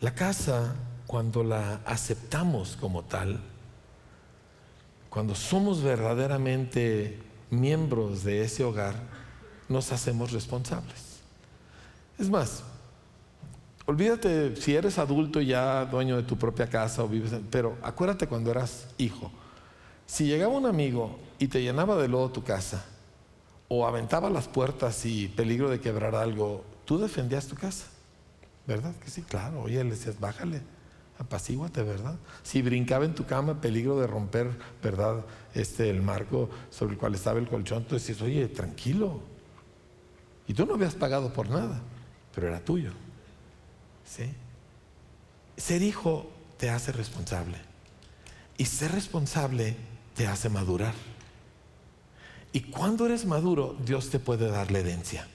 La casa, cuando la aceptamos como tal, cuando somos verdaderamente miembros de ese hogar, nos hacemos responsables. Es más, olvídate si eres adulto ya dueño de tu propia casa o vives, pero acuérdate cuando eras hijo. Si llegaba un amigo y te llenaba de lodo tu casa, o aventaba las puertas y peligro de quebrar algo, tú defendías tu casa. ¿Verdad? Que sí, claro. Oye, le decías, bájale, apacíguate, ¿verdad? Si brincaba en tu cama, peligro de romper, ¿verdad? Este, el marco sobre el cual estaba el colchón, tú decías, oye, tranquilo. Y tú no habías pagado por nada, pero era tuyo. ¿Sí? Ser hijo te hace responsable. Y ser responsable te hace madurar. Y cuando eres maduro, Dios te puede dar la herencia.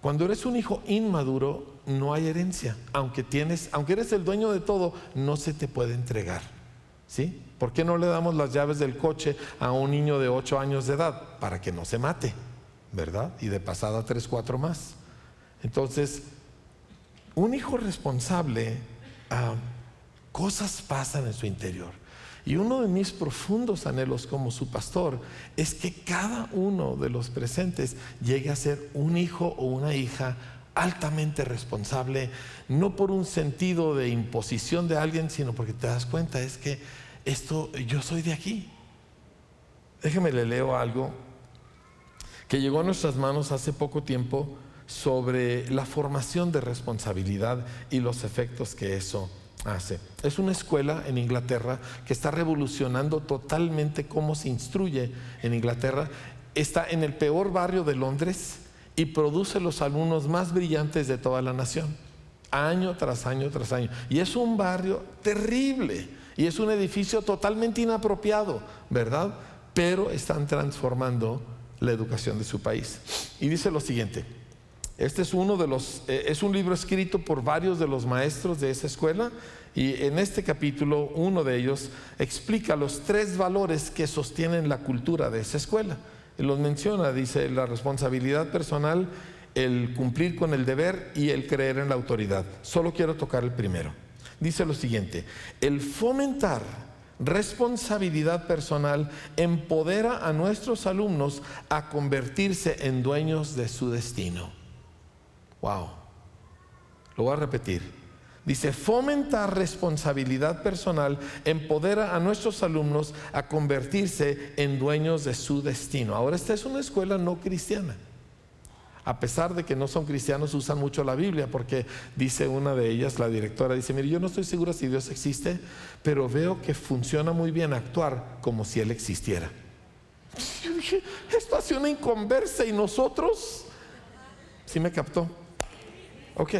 Cuando eres un hijo inmaduro, no hay herencia. Aunque tienes, aunque eres el dueño de todo, no se te puede entregar. ¿Sí? ¿Por qué no le damos las llaves del coche a un niño de 8 años de edad? Para que no se mate, ¿verdad? Y de pasada 3, 4 más. Entonces, un hijo responsable, ah, cosas pasan en su interior. Y uno de mis profundos anhelos como su pastor es que cada uno de los presentes llegue a ser un hijo o una hija altamente responsable, no por un sentido de imposición de alguien, sino porque te das cuenta, es que esto, yo soy de aquí. Déjeme le leo algo que llegó a nuestras manos hace poco tiempo sobre la formación de responsabilidad y los efectos que eso hace. Es una escuela en Inglaterra que está revolucionando totalmente cómo se instruye en Inglaterra. Está en el peor barrio de Londres y produce los alumnos más brillantes de toda la nación, año tras año tras año. Y es un barrio terrible y es un edificio totalmente inapropiado, ¿verdad? Pero están transformando la educación de su país. Y dice lo siguiente, este es uno de los, eh, es un libro escrito por varios de los maestros de esa escuela y en este capítulo uno de ellos explica los tres valores que sostienen la cultura de esa escuela. Los menciona, dice, la responsabilidad personal, el cumplir con el deber y el creer en la autoridad. Solo quiero tocar el primero. Dice lo siguiente, el fomentar responsabilidad personal empodera a nuestros alumnos a convertirse en dueños de su destino. Wow. Lo voy a repetir. Dice, fomentar responsabilidad personal empodera a nuestros alumnos a convertirse en dueños de su destino. Ahora, esta es una escuela no cristiana. A pesar de que no son cristianos, usan mucho la Biblia, porque dice una de ellas, la directora, dice, mire, yo no estoy segura si Dios existe, pero veo que funciona muy bien actuar como si Él existiera. Esto hace una inconversa y nosotros, ¿sí me captó? Ok.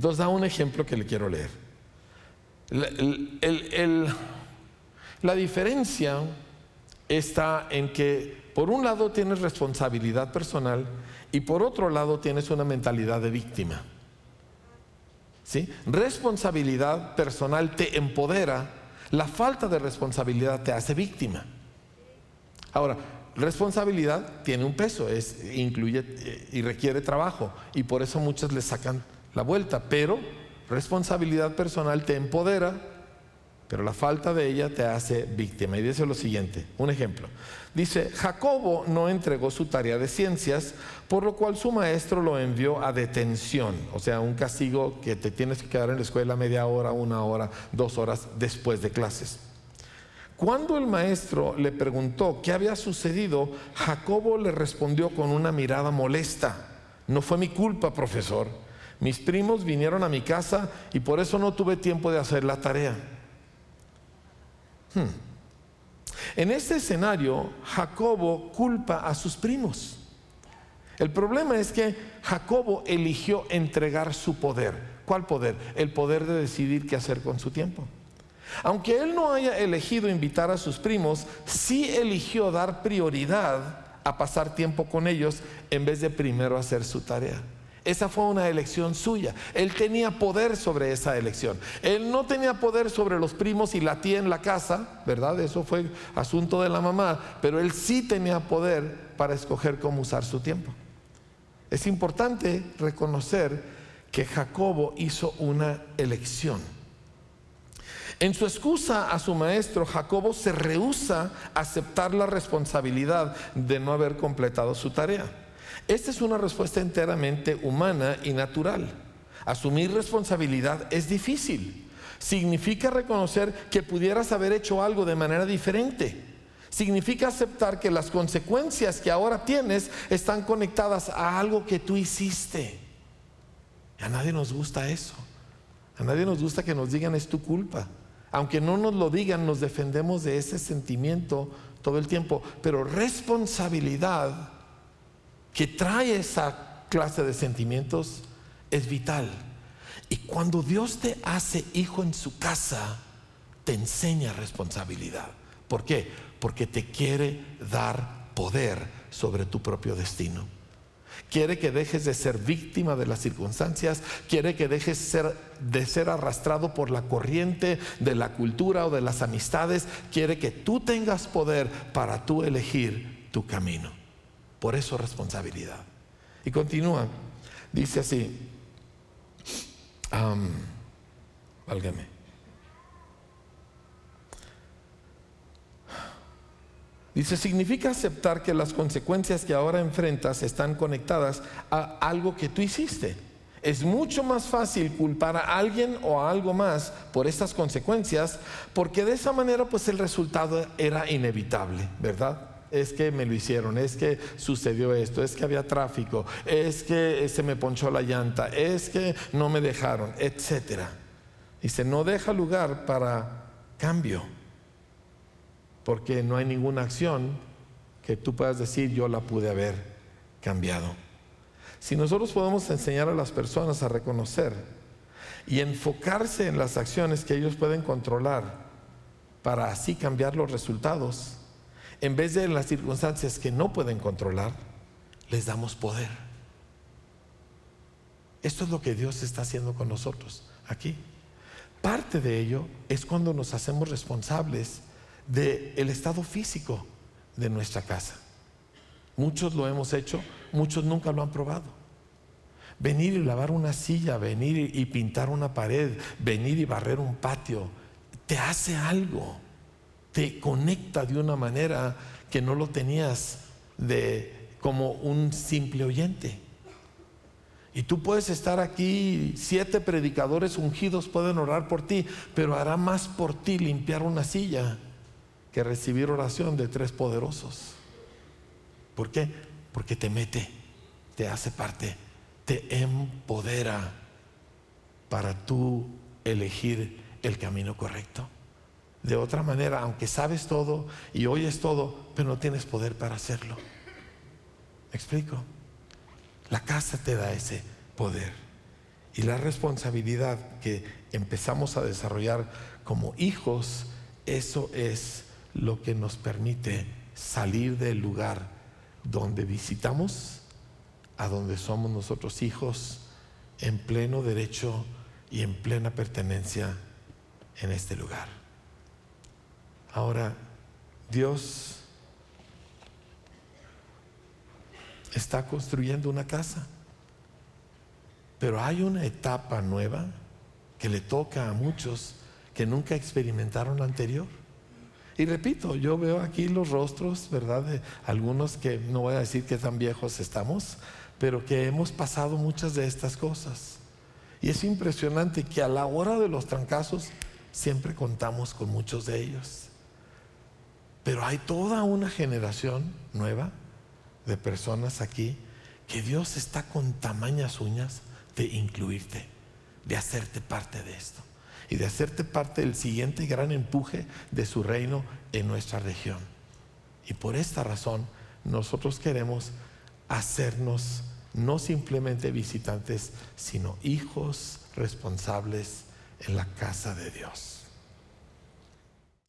Entonces da un ejemplo que le quiero leer. La, diferencia está en que por un lado tienes responsabilidad personal y por otro lado tienes una mentalidad de víctima. ¿Sí? Responsabilidad personal te empodera, la falta de responsabilidad te hace víctima. Ahora, responsabilidad tiene un peso, es, incluye eh, y requiere trabajo y por eso muchas le sacan la vuelta, pero responsabilidad personal te empodera, pero la falta de ella te hace víctima. Y dice lo siguiente, un ejemplo. Dice, Jacobo no entregó su tarea de ciencias, por lo cual su maestro lo envió a detención, o sea, un castigo que te tienes que quedar en la escuela media hora, una hora, dos horas después de clases. Cuando el maestro le preguntó qué había sucedido, Jacobo le respondió con una mirada molesta. No fue mi culpa, profesor. Mis primos vinieron a mi casa y por eso no tuve tiempo de hacer la tarea. Hmm. En este escenario, Jacobo culpa a sus primos. El problema es que Jacobo eligió entregar su poder. ¿Cuál poder? El poder de decidir qué hacer con su tiempo. Aunque él no haya elegido invitar a sus primos, sí eligió dar prioridad a pasar tiempo con ellos en vez de primero hacer su tarea. Esa fue una elección suya. Él tenía poder sobre esa elección. Él no tenía poder sobre los primos y la tía en la casa, ¿verdad? Eso fue asunto de la mamá, pero él sí tenía poder para escoger cómo usar su tiempo. Es importante reconocer que Jacobo hizo una elección. En su excusa a su maestro, Jacobo se rehúsa a aceptar la responsabilidad de no haber completado su tarea. Esta es una respuesta enteramente humana y natural. Asumir responsabilidad es difícil. Significa reconocer que pudieras haber hecho algo de manera diferente. Significa aceptar que las consecuencias que ahora tienes están conectadas a algo que tú hiciste. a nadie nos gusta eso. A nadie nos gusta que nos digan es tu culpa. Aunque no nos lo digan, nos defendemos de ese sentimiento todo el tiempo. Pero responsabilidad que trae esa clase de sentimientos es vital. Y cuando Dios te hace hijo en su casa, te enseña responsabilidad. ¿Por qué? Porque te quiere dar poder sobre tu propio destino. Quiere que dejes de ser víctima de las circunstancias, quiere que dejes ser, de ser arrastrado por la corriente de la cultura o de las amistades, quiere que tú tengas poder para tú elegir tu camino. Por eso responsabilidad. Y continúa, dice así, válgame. Dice, significa aceptar que las consecuencias que ahora enfrentas están conectadas a algo que tú hiciste. Es mucho más fácil culpar a alguien o a algo más por estas consecuencias, porque de esa manera pues el resultado era inevitable, ¿verdad? Es que me lo hicieron, es que sucedió esto, es que había tráfico, es que se me ponchó la llanta, es que no me dejaron, etc. Dice, no deja lugar para cambio porque no hay ninguna acción que tú puedas decir yo la pude haber cambiado. Si nosotros podemos enseñar a las personas a reconocer y enfocarse en las acciones que ellos pueden controlar para así cambiar los resultados, en vez de las circunstancias que no pueden controlar, les damos poder. Esto es lo que Dios está haciendo con nosotros aquí. Parte de ello es cuando nos hacemos responsables del estado físico de nuestra casa. Muchos lo hemos hecho, muchos nunca lo han probado. Venir y lavar una silla, venir y pintar una pared, venir y barrer un patio, te hace algo, te conecta de una manera que no lo tenías de como un simple oyente. Y tú puedes estar aquí, siete predicadores ungidos pueden orar por ti, pero hará más por ti limpiar una silla que recibir oración de tres poderosos. ¿Por qué? Porque te mete, te hace parte, te empodera para tú elegir el camino correcto. De otra manera, aunque sabes todo y oyes todo, pero no tienes poder para hacerlo. ¿Me explico? La casa te da ese poder. Y la responsabilidad que empezamos a desarrollar como hijos, eso es lo que nos permite salir del lugar donde visitamos a donde somos nosotros hijos en pleno derecho y en plena pertenencia en este lugar. Ahora, Dios está construyendo una casa, pero hay una etapa nueva que le toca a muchos que nunca experimentaron la anterior. Y repito, yo veo aquí los rostros, ¿verdad? De algunos que no voy a decir que tan viejos estamos, pero que hemos pasado muchas de estas cosas. Y es impresionante que a la hora de los trancazos siempre contamos con muchos de ellos. Pero hay toda una generación nueva de personas aquí que Dios está con tamañas uñas de incluirte, de hacerte parte de esto y de hacerte parte del siguiente gran empuje de su reino en nuestra región. Y por esta razón nosotros queremos hacernos no simplemente visitantes, sino hijos responsables en la casa de Dios.